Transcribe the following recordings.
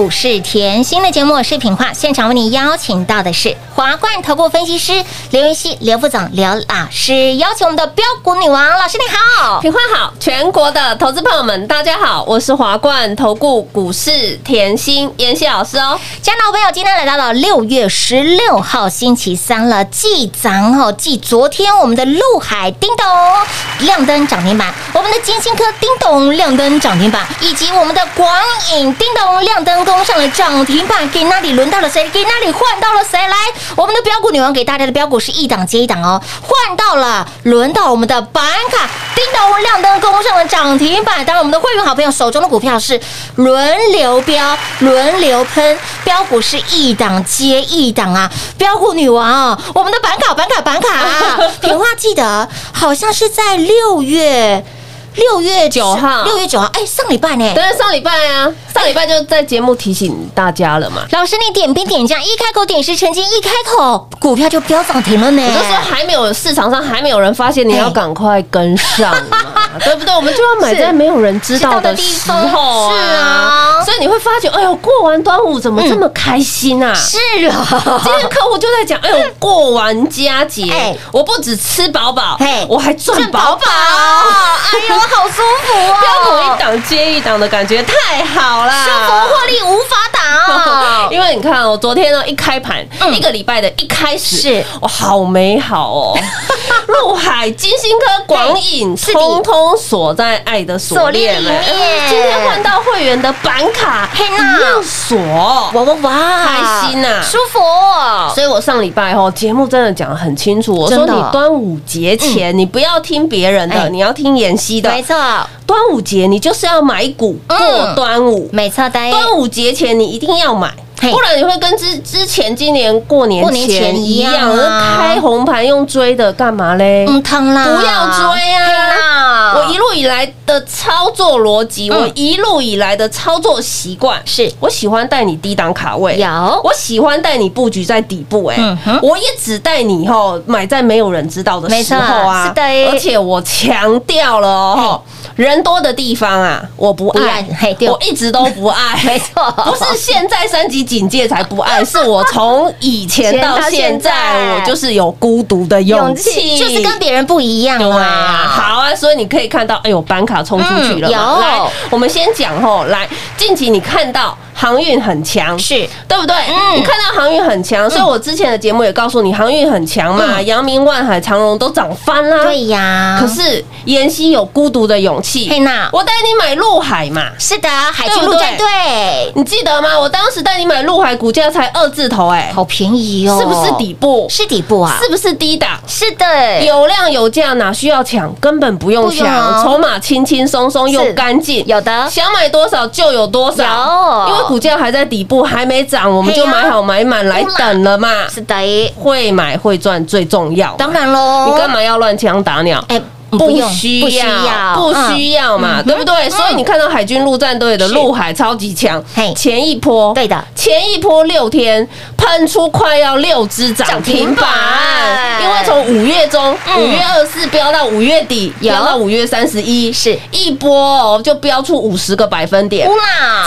股市甜心的节目视频化现场为你邀请到的是华冠投顾分析师刘云熙、刘副总、刘老师，邀请我们的标股女王老师，你好，平花好，全国的投资朋友们，大家好，我是华冠投顾股市甜心妍希老师哦。家老朋友，今天来到了六月十六号星期三了，继咱哦，继昨天我们的陆海叮咚亮灯涨停板，我们的金星科叮咚亮灯涨停板，以及我们的广影叮咚。亮灯攻上了涨停板，给那里轮到了谁？给那里换到了谁？来，我们的标股女王给大家的标股是一档接一档哦，换到了，轮到我们的板卡，叮咚亮灯攻上了涨停板。当然，我们的会员好朋友手中的股票是轮流标、轮流喷，标股是一档接一档啊！标股女王哦，我们的板卡、板卡、板卡，平花记得好像是在六月。六月九号六月九号，哎，上礼拜呢？但是上礼拜啊，上礼拜就在节目提醒大家了嘛。老师，你点兵点将，一开口点石成金，一开口股票就飙涨停了呢。我就说还没有市场上还没有人发现，你要赶快跟上嘛，对不对？我们就要买在没有人知道的时候是啊，所以你会发觉，哎呦，过完端午怎么这么开心啊？是啊，今天客户就在讲，哎呦，过完佳节哎，我不止吃饱饱嘿，我还赚饱饱。哎呦，好舒服哦，标股一档接一档的感觉太好啦，生活获利无法挡。因为你看哦，昨天呢一开盘，嗯。一个礼拜的一开始是。哇，好美好哦！陆海、金星科、广影，通通锁在爱的锁链里面。哎今天换到会员的板卡，嘿呐一样锁。哇哇哇，开心呐舒服。哦。所以我上礼拜哦节目真的讲得很清楚，我说你端午节前你不要听别人哎。的，你要听妍希的。没。错，端午节你就是要买股嗯。过端午，没错的。端午节前你一定要买，不然你会跟之之前今年过年过年前前一一样开红盘用追的干嘛嘞？嗯，疼啦，不要追啊以来的操作逻辑，嗯。我一路以来的操作习惯，是。我喜欢带你低档卡位，有。我喜欢带你布局在底部、哎、我也只带你吼买在没有人知道的时候啊，是的而且我强调了哦，人多的地方啊，我不不爱。我一直都不爱，没错。不是现在三级警戒才不爱，是我从以前到现现在。在，我就是有孤独的勇气，就是跟别人不一样对啊，啊。好啊，所以你可以看到，哎呦，板卡冲出去了嘛。嗯有。来，我们先讲吼，来，近期你看到航运很强，是对不对？嗯你看到航运很强，所以我之前的节目也告诉你，航运很强嘛，嗯阳明、万海、长荣都涨翻啦。对呀，可是妍希有孤独的勇气，嘿娜我带你买陆海嘛。是的，海军陆战队你记得吗？我当时带你买陆海，股价才二字头、哎，好便宜哦，是不是底部？是底部啊？是不是低档？是的，有量有价，哪需要抢？根本不用抢，筹码轻轻松松又是干净。有的想买多少就有多少，有因为股价还在底部，还没涨，我们就买好买满来等了嘛。是的，会买会赚最重要。当然喽。你干？嘛要乱枪打鸟？哎，不用需不需要，不需要嘛，对不对？所以你看到海军陆战队的是。陆海超级强嘿，前一波对的。前一波六天喷出快要六只涨停板因为从五月中嗯。五月二四飙到五月底，有。飙到五月三十一，是。一波哦就飙出五十个百分点。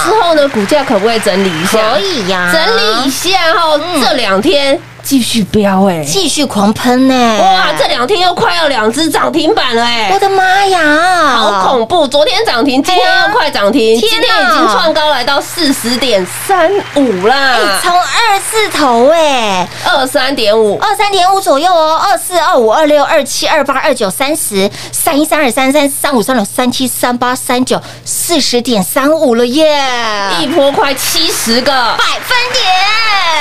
之，后呢，股价可不可以整理一下？可以呀，整理一下哈，这两天继续飙哎，继续狂喷呢。哇，这两天又快要两只涨停板了哎我，的妈呀，好恐怖！昨天涨停，今天又快涨停，今天天已经创高来到四十点三五哎啦，从二四头哎，二三点五。二三点五左右哦，二四、二五、二六、二七、二八、二九、三十、三一、三二、三三、三五、三六、三七、三八、三九，四十点三五了耶！一波快七十个，百分点，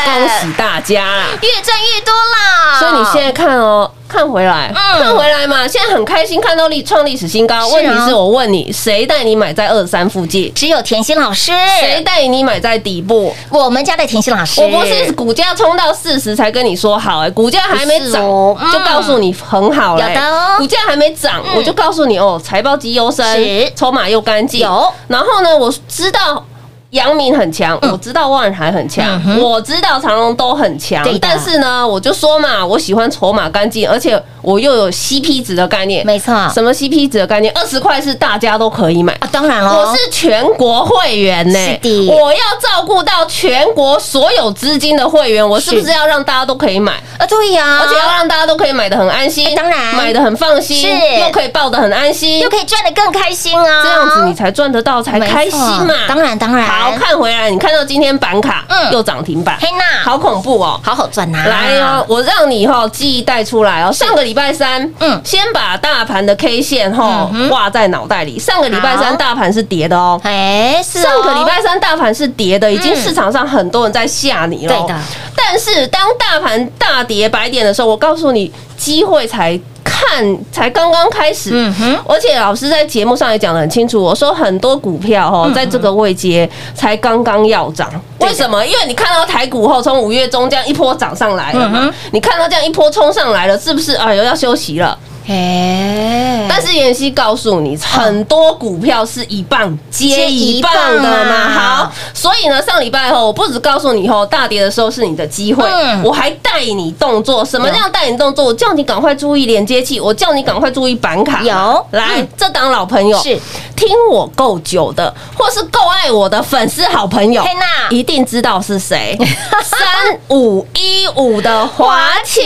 恭喜大家啦！越赚越多啦！所以你现在看哦，看回来，嗯看回来嘛，现在很开心看到历创历史新高。问题是我问你，谁带你买在二三附近？只有甜心老师，谁带你买在底部？我们家的甜心老师，我不是股价冲到四十才跟你说好、哎，股价还没涨、哦嗯就告诉你很好了、有的哦股价还没涨、嗯我就告诉你哦，财报绩优生是，筹码又干净。有，然后呢，我知道。阳明很强，嗯。我知道万海很强我知道长隆都很强，但是呢，我就说嘛，我喜欢筹码干净，而且我又有 CP 值的概念。没错。啊，什么 CP 值的概念？二十块是大家都可以买。啊，当然了，我是全国会员呢、是的。我要照顾到全国所有资金的会员，我是不是要让大家都可以买？啊，对呀，而且要让大家都可以买的很安心，哎当然。买的很放心，是。又可以抱的很安心。又，可以赚的更开心啊，这样子你才赚得到，才开心嘛。当然当然，好看回来，你看到今天板卡嗯。又涨停板，嘿娜好恐怖哦！好好赚呐，来哦，我让你哈记忆带出来哦。上个礼礼拜三，嗯。嗯，先把大盘的 K 线哈挂在脑袋里。上个礼拜三大盘是跌的哦，哎，上个礼拜三大盘是跌的，已经嗯。市场上很多人在吓你了。对的，但是当大盘大跌百点的时候，我告诉你，机会才看才刚刚开始。嗯哼，而且老师在节目上也讲得很清楚，我说很多股票哦，在这个位阶才刚刚要涨，为什么？因为你看到台股后从五月中这样一波涨上来了嘛你看到这样一波冲上来了，是不是？哎呦，要休息了。哎，但是妍希告诉你，很多股票是一棒接一棒的嘛。啊好，所以呢，上礼拜后，我不止告诉你后大跌的时候是你的机会嗯，我还带你动作。什么叫带你动作？我叫你赶快注意连接器，我叫你赶快注意板卡。有来嗯，这档老朋友是听我够久的，或是够爱我的粉丝好朋友嘿娜，一定知道是谁。三五一五的华勤，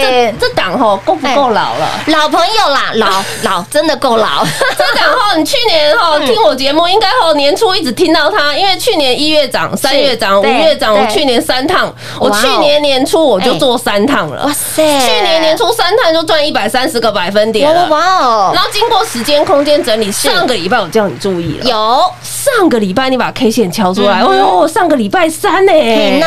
这这档吼够不够老了？老朋友啦，老老真的够老，这档吼，你去年吼听我节目，应该后年初一直听到他，因为去年一月涨，三月涨，五月涨，我去年三趟，我去年年初我就做三趟了。哇，塞，去年年初三趟就赚一百三十个百分点哇了。哇哦。然，后经过时间空间整理，上个礼拜我叫你注意了，有。上个礼拜你把 K 线敲出来，嗯。哼哎呦，上个礼拜三呢，欸，呐，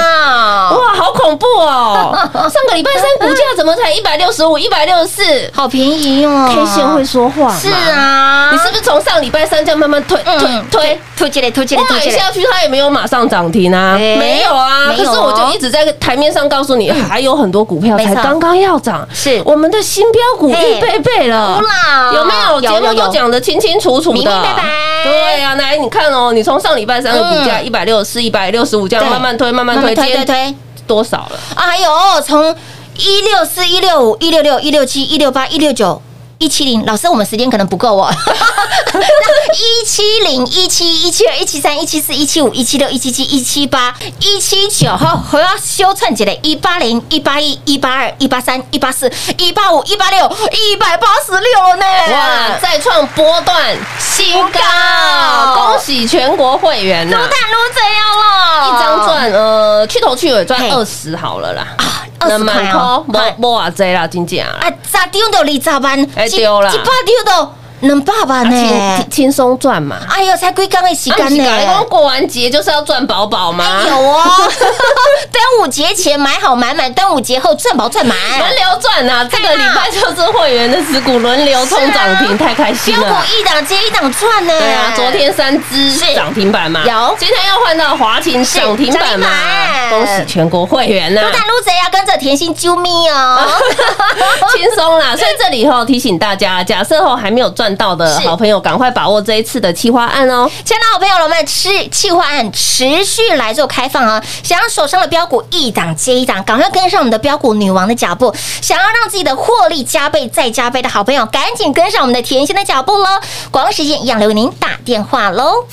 哇，好恐怖哦！上个礼拜三股价怎么才一百六十五、一百六十四？好便宜哦？K 线会说话，是啊，你是不是从上礼拜三这样慢慢推推嗯推？突进来突进来我突进来，下去，它也没有马上涨停啊，哎没有啊。没有哦可是我就一直在台面上告诉你，还有很多股票才刚刚要涨，是。我们的新标股嘿预备备了。有。啦有？没有？节目都讲得清清楚楚的，明明白。白对呀、来你看哦，你从上礼拜三的股价嗯。一百六十四、一百六十五这样慢慢推、慢慢推，推推推多少了？啊，还有从一六四、一六五、一六六、一六七、一六八、一六九。一七零，老师，我们时间可能不够哦。一七零、一七、一七二、一七三、一七四、一七五、一七六、一七七、一七八、一七九，好，我要修串起来，一八零、一八一、一八二、一八三、一八四、一八五、一八六、一百八十六呢！哇，再创波段新高，恭喜全国会员呐、怎么坦路这样了？一张赚呃去头去尾赚二十好了啦，啊，二十块哦，没没啊这啦，真正啊，啊，咋丢到二十万？哎一对啦一百丢到两百万呢？轻轻松赚嘛。哎呦，才几天的时啊，间不是讲呢？过完节就是要赚饱饱吗？有哦，端午节前买好买满，端午节后赚饱赚满。轮流赚啊，这个礼拜就是会员的持股轮流冲涨停，太开心标股了。一档接一档赚呢。对啊，昨天三只是涨停板嘛，有今天要换到华勤涨停板嘛恭喜全国会员呐撸蛋撸贼要跟着甜心啾咪哦。轻松啦，所以这里后提醒大家，假设后还没有赚到的好朋友，赶快把握这一次的企划案哦。亲爱的好朋友们，持企划案持续来做开放啊！想要手上的标股一档接一档，赶快跟上我们的标股女王的脚步。想要让自己的获利加倍再加倍的好朋友，赶紧跟上我们的甜心的脚步喽！广告时间一样留给您打电话喽！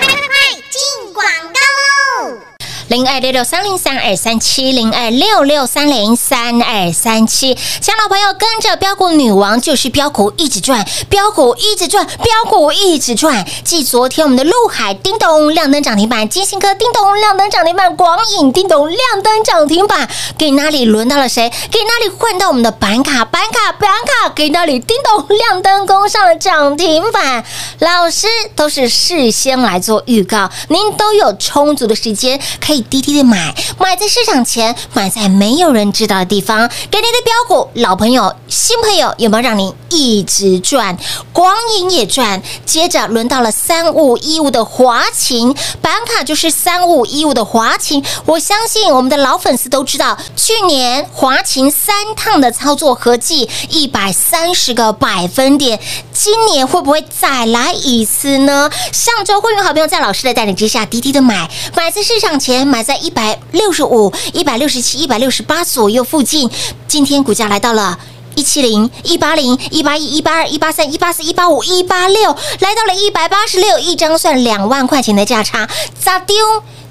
快快快，进广告喽。零二六六三零三二三七零二六六三零三二三七，想老朋友跟着标股女王就是标股一直转，标股一直转，标股一直转。继昨天我们的陆海叮咚亮灯涨停板，金星科叮咚亮灯涨停板，广影叮咚亮灯涨停板，给哪里轮到了谁？给哪里换到我们的板卡？板卡板卡给哪里叮咚亮灯攻上了涨停板？老师都是事先来做预告，您都有充足的时间可以滴滴的买，买在市场前，买在没有人知道的地方。给你的标股，老朋友、新朋友有没有让你一直赚？光影也赚，接着轮到了三五一五的华勤板卡，就是三五一五的华勤。我相信我们的老粉丝都知道，去年华勤三趟的操作合计一百三十个百分点，今年会不会再来一次呢？上周会员好朋友在老师的带领之下，滴滴的买，买在市场前，买在一百六十五、一百六十七、一百六十八左右附近，今天股价来到了。一七零、一八零、一八一、一八二、一八三、一八四、一八五、一八六，来到了一百八十六，一张算两万块钱的价差，咋丢？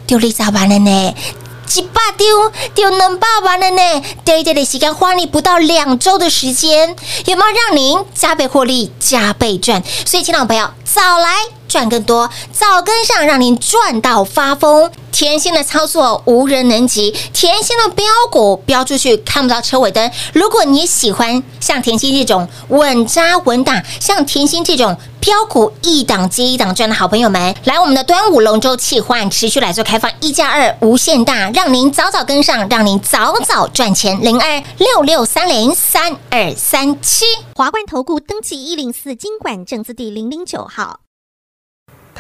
丢你咋办了呢？几百丢丢两百万了呢？对一点的时间花你不到两周的时间，有没有让您加倍获利、加倍赚？所以，亲老朋友，早来赚更多，早跟上让您赚到发疯。甜心的操作无人能及，甜心的标股标出去看不到车尾灯。如果你喜欢像甜心这种稳扎稳打，像甜心这种标股一档接一档赚的好朋友们，来我们的端午龙舟企划持续来做开放，一加二无限大，让您早早跟上，让您早早赚钱。零二六六三零三二三七。华冠投顾登记一零四经管证字第零零九号。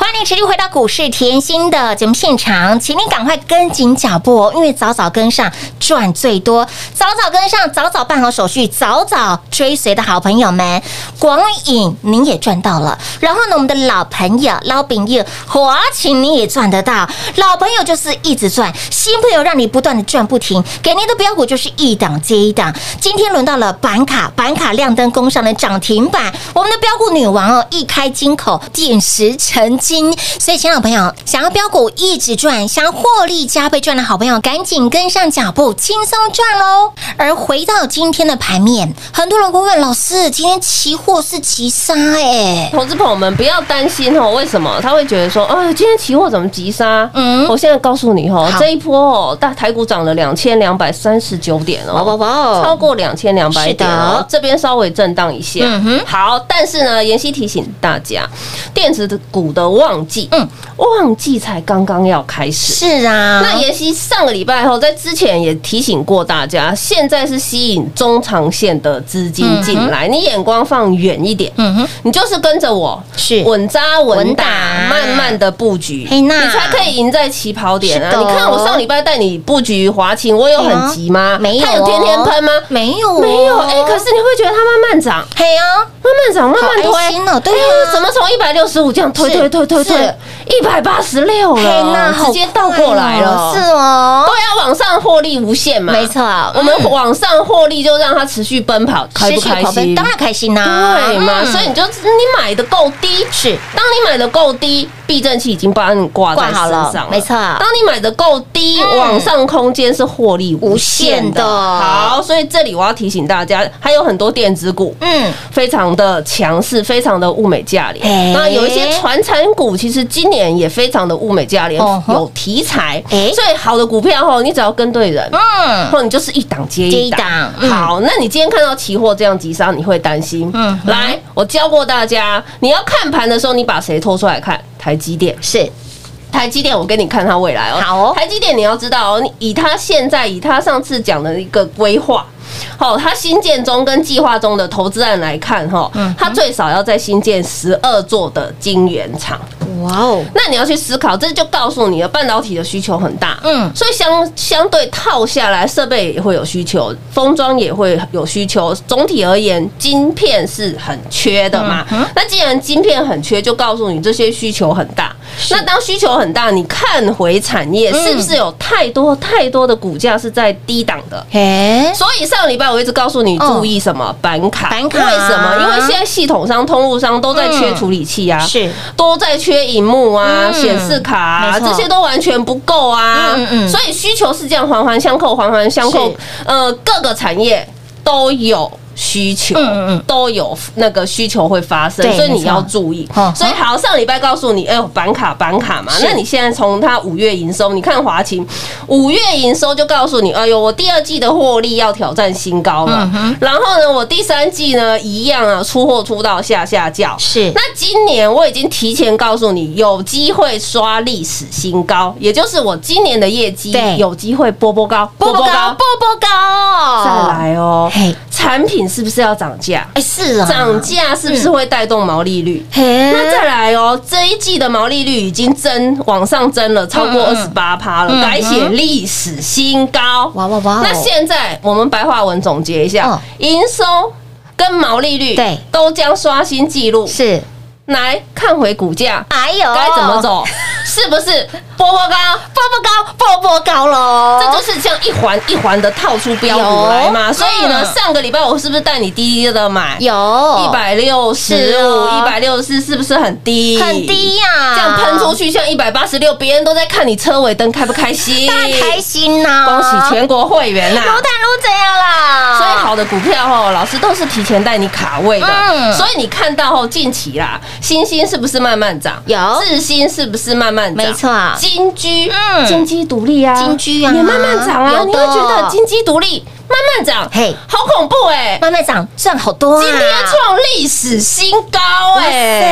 欢迎持续回到股市甜心的节目现场，请你赶快跟紧脚步哦，因为早早跟上赚最多，早早跟上，早早办好手续，早早追随的好朋友们，广影您也赚到了，然后呢，我们的老朋友老饼友华勤你也赚得到，老朋友就是一直赚，新朋友让你不断的赚不停，给您的标股就是一档接一档，今天轮到了板卡，板卡亮灯攻上的涨停板，我们的标股女王哦，一开金口点石成。金。所以，亲爱的朋友，想要标股一直赚，想要获利加倍赚的好朋友，赶紧跟上脚步，轻松赚喽！而回到今天的盘面，很多人会问老师，今天期货是急杀哎，投资朋友们不要担心哦，为什么他会觉得说，哦，今天期货怎么急杀？嗯，我现在告诉你哦，这一波哦，大台股涨了两千两百三十九点哦，哇哇哇，超过两千两百点哦，这边稍微震荡一下，嗯哼，好，但是呢，妍希提醒大家，电子的股的旺。季，嗯，旺季才刚刚要开始，是啊。那妍希上个礼拜后，在之前也提醒过大家，现在是吸引中长线的资金进来，你眼光放远一点，嗯哼，你就是跟着我，是。稳扎稳打，慢慢的布局，你才可以赢在起跑点啊！你看我上礼拜带你布局华勤，我有很急吗？没有，它有天天喷吗？没有，没有。哎，可是你会觉得它慢慢涨，嘿啊，慢慢涨，慢慢推，对啊，怎么从一百六十五这样推推推推？对，一百八十六了，直接倒过来了，是哦，对啊，往上获利无限嘛，没错，我们往上获利就让它持续奔跑，开不开心？当然开心啦，对嘛，所以你就你买的够低，是，当你买的够低。避震器已经帮你挂在身上了，没错。当你买的够低，往上空间是获利无限的。好，所以这里我要提醒大家，还有很多电子股，嗯，非常的强势，非常的物美价廉。那有一些传产股，其实今年也非常的物美价廉，有题材。所以好的股票吼，你只要跟对人，嗯，或你就是一档接一档。好，那你今天看到期货这样急杀，你会担心？嗯，来，我教过大家，你要看盘的时候，你把谁拖出来看？台积电是台积电，我给你看它未来哦。好，台积电你要知道哦，你以它现在以它上次讲的一个规划，好，它新建中跟计划中的投资案来看哈，它最少要在新建十二座的晶圆厂。哇哦！那你要去思考，这就告诉你了，半导体的需求很大，嗯，所以相相对套下来，设备也会有需求，封装也会有需求。总体而言，晶片是很缺的嘛。那既然晶片很缺，就告诉你这些需求很大。那当需求很大，你看回产业是不是有太多太多的股价是在低档的？哎，所以上个礼拜我一直告诉你注意什么板卡？板卡为什么？因为现在系统商、通路商都在缺处理器啊，是都在缺。荧幕啊，显示卡啊，这些都完全不够啊，所以需求是这样环环相扣，环环相扣。呃，各个产业都有。需求，嗯嗯嗯。都有那个需求会发生所以你要注意。嗯。所以好，上礼拜告诉你，哎呦，板卡板卡嘛，那你现在从它五月营收，你看华勤五月营收就告诉你，哎呦，我第二季的获利要挑战新高了。嗯然后呢，我第三季呢一样啊，出货出到下下叫。是。那今年我已经提前告诉你，有机会刷历史新高，也就是我今年的业绩有机会波波高，波波高，波波高，再来哦嘿。产品是不是要涨价？哎，是啊，涨价是不是会带动毛利率？嘿，那再来哦，这一季的毛利率已经增往上增了超过二十八趴了，嗯改写历史新高。哇哇哇！那现在我们白话文总结一下嗯，营收跟毛利率对都将刷新纪录。是，来看回股价，哎呦，该怎么？走？是不是波波高？波波高，波波高喽！这就是这样一环一环的套出标股来嘛。所以呢，嗯上个礼拜我是不是带你低低的买？有一百六十五、哦一百六十四，是不是很低？很低呀，这样喷出去像一百八十六，别人都在看你车尾灯开不开心？当然开心呐！恭喜全国会员呐、撸碳撸怎样啦？所以好的股票哦，老师都是提前带你卡位的，嗯所以你看到后近期啦，星星是不是慢慢涨？有。智新是不是慢慢涨？没错。金居，嗯。金居独立啊，金居啊。也慢慢涨啊，有你会觉得金居独立慢慢涨，嘿。好恐怖哎、慢慢涨，赚好多啊！今天创历史新高哎、对，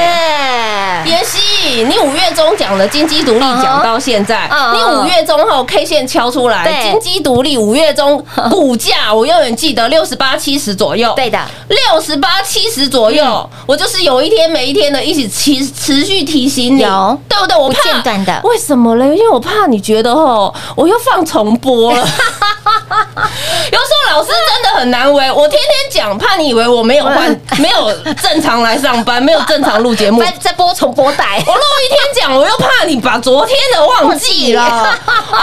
妍希，你五月中讲的金鸡独立讲到现在，嗯你五月中后 K 线敲出来，对金鸡独立五月中 股价我永远记得六十八七十左右，对的，六十八七十左右，我就是有一天没一天的一起持持续提醒你，有对不对？我不怕间断的为什么嘞？因为我怕你觉得哦，我又放重播了。有时候老师真的很难为，我天天讲，怕你以为我没有换，没有正常来上班，没有正常录节目。在在播重播带，我录一天讲，我又怕你把昨天的忘记了。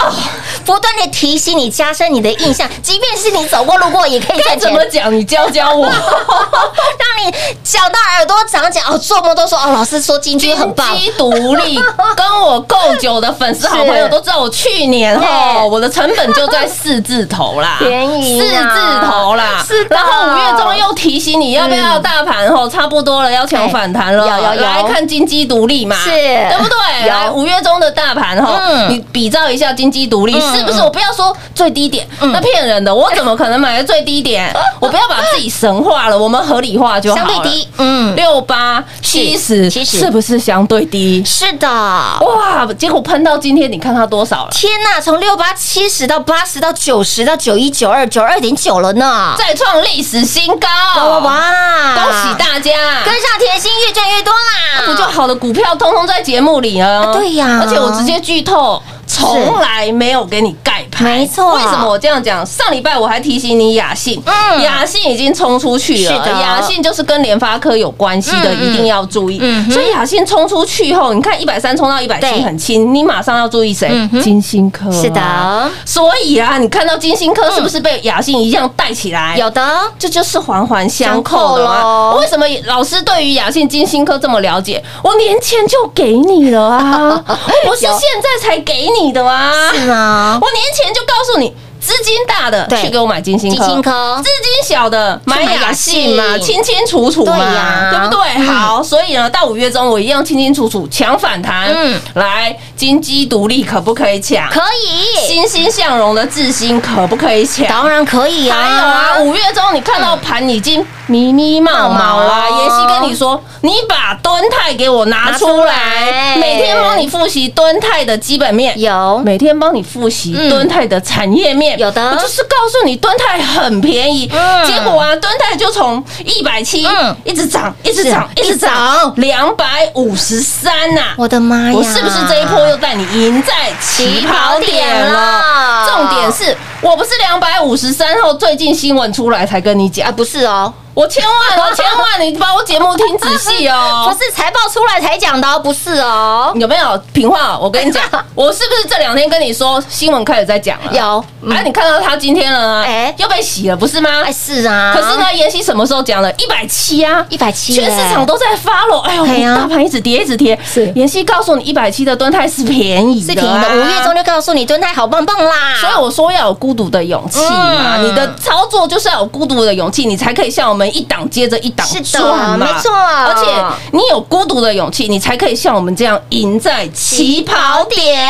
不断的提醒你，加深你的印象，即便是你走过路过，也可以该怎么讲？你教教我。让你讲到耳朵长茧哦，做梦都说哦，老师说金句很棒，独立，跟我够久的粉丝好朋友都知道，我去年对哦，我的成本就在四字头啦，便宜四啊字头啦。是的然后五月中又提醒你要不要大盘吼，差不多了，要抢反弹了，哎有有有来看金鸡独立嘛，是对不对？来五月中的大盘哈，嗯你比照一下金鸡独立，嗯是不是？我不要说最低点，那骗人的，我怎么可能买在最低点？我不要把自己神化了，我们合理化就好。相对低，嗯，六八七十，70是不是相对低？是的。哇！结果喷到今天，你看它多少了？天呐，从六八七十到八十到九十到九一九二九二点九了呢！再创历史新高！哇哇哇！恭喜大家！跟上甜心，越赚越多啦！不就好的股票通通在节目里、啊对呀。而且我直接剧透，从来没有给你盖牌。没错为什么我这样讲？上礼拜我还提醒你雅信，嗯雅信已经冲出去了。是的雅信就是跟联发科有关系的，一定要注意。嗯所以雅信冲出去后，你看一百三冲到一百对七很轻，你马上要注意谁嗯？金星科。是的，所以啊，你看到金星科是不是被雅信一样带起来？有的这就是环环相扣的相扣嘛。为什么老师对于雅信金星科这么了解？我年前就给你了啊，我不是现在才给你的啊。是吗？我年前就告诉你，资金大的去给我买金星科，资金小的买雅信嘛，清清楚楚嘛，对不对？嗯好，所以呢，到五月中我一样清清楚楚抢反弹，嗯来金鸡独立可不可以抢？可以，欣欣向荣的智新可不可以抢？当然可以啊！还有啊，五月中你看到盘已经迷迷冒冒啦。冒冒妍希跟你说，你把敦泰给我拿出来，每天帮你复习敦泰的基本面，有每天帮你复习嗯敦泰的产业面。有的我就是告诉你敦泰很便宜，嗯结果啊，敦泰就从一百七嗯一直涨，一直涨，一直涨涨，两百五十三呐。我的妈呀！我是不是这一波又带你赢在起跑点了？重点是我不是两百五十三后最近新闻出来才跟你讲啊？不是哦，我千万哦，千万你把我节目听仔细哦不哦。是财报出来才讲的哦，不是哦。有没有平话？我跟你讲，我是不是这两天跟你说新闻开始在讲了？有，哎，你看到他今天了啊？哎哎，又被洗了，不是吗？哎，是啊。可是，呢，妍希什么时候讲了？一百七啊，一百七，全市场都在发了。哎呦，大盘一直跌，一直跌。是妍希告诉你，一百七的蹲泰是便宜的啊，是便宜的，五月中就告诉你蹲泰好棒棒啦。所以我说要有孤独的勇气嘛。嗯你的操作就是要有孤独的勇气，你才可以像我们一档接着一档是的赚嘛。没错而且你有孤独的勇气，你才可以像我们这样赢在起跑点。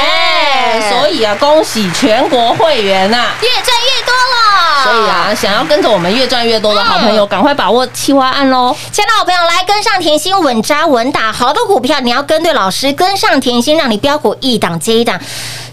所以啊，恭喜全国会员呐、越赚越多了。所以啊，想要跟着我们越赚越多的好朋友，赶快把握企划案喽！亲爱的好朋友，来跟上甜心，稳扎稳打，好的股票你要跟对老师，跟上甜心，让你标股一档接一档。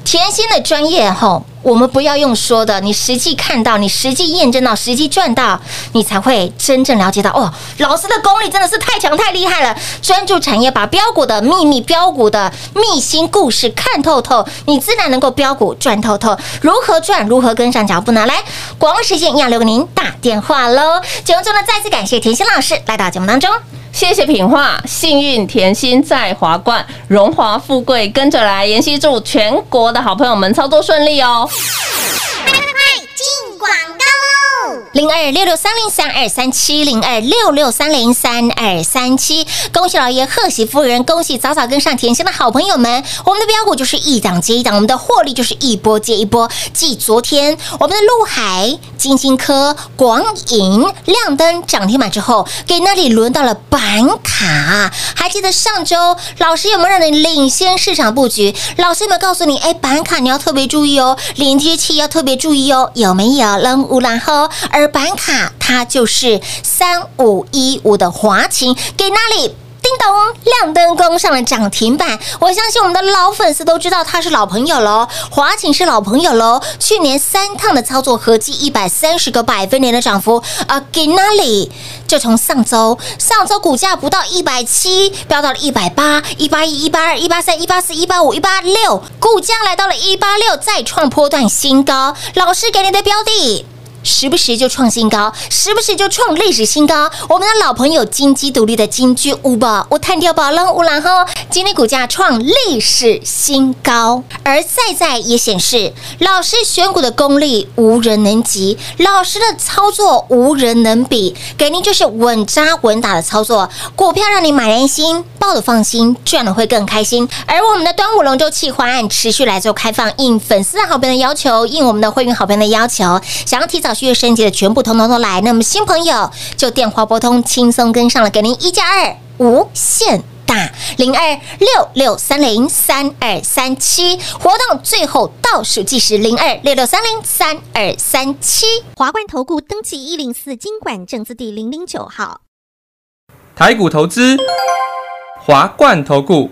甜心的专业吼，我们不要用说的，你实际看到，你实际验证到，实际赚到，你才会真正了解到哦，老师的功力真的是太强太厉害了。专注产业，把标股的秘密、标股的秘辛故事看透透，你自然能够标股赚透透。如何赚？如何跟上脚步呢？来，广告时间一样留给您打电话喽。节目中呢，再次感谢甜心老师来到节目当中。谢谢品画，幸运甜心在华冠，荣华富贵跟着来。妍希祝全国的好朋友们操作顺利哦！快进广告喽！零二六六三零三二三七零二六六三零三二三七，恭喜老爷，贺喜夫人，恭喜早早跟上甜心的好朋友们。我们的标股就是一档接一档，我们的获利就是一波接一波。继昨天我们的陆海、金星科、广银亮灯涨停板之后，给那里轮到了板卡。还记得上周老师有没有让你领先市场布局？老师有没有告诉你，哎，板卡你要特别注意哦，连接器要特别注意哦，有没有？冷乌然后，而板卡它就是三五一五的华勤，给那里。叮咚，亮灯攻上了涨停板。我相信我们的老粉丝都知道他是老朋友喽，华勤是老朋友喽。去年三趟的操作合计一百三十个百分点的涨幅，啊，给那里就从上周上周股价不到一百七，飙到了一百八、一八一、一八二、一八三、一八四、一八五、一八六，股价来到了一八六，再创波段新高。老师给你的标的。时不时就创新高，时不时就创历史新高。我们的老朋友金鸡独立的金居五宝，我探掉宝了五然后今天股价创历史新高，而在在也显示老师选股的功力无人能及，老师的操作无人能比，给您就是稳扎稳打的操作，股票让你买安心，抱的放心，赚的会更开心。而我们的端午龙舟企划案持续来做开放，应粉丝好朋友的要求，应我们的会员好朋友的要求，想要提早续约升级的全部通通都来。那么新朋友就电话拨通，轻松跟上了，给您一加二无限。大零二六六三零三二三七活动最后倒数计时零二六六三零三二三七。华冠投顾登记一零四经管证字第零零九号。台股投资，华冠投顾。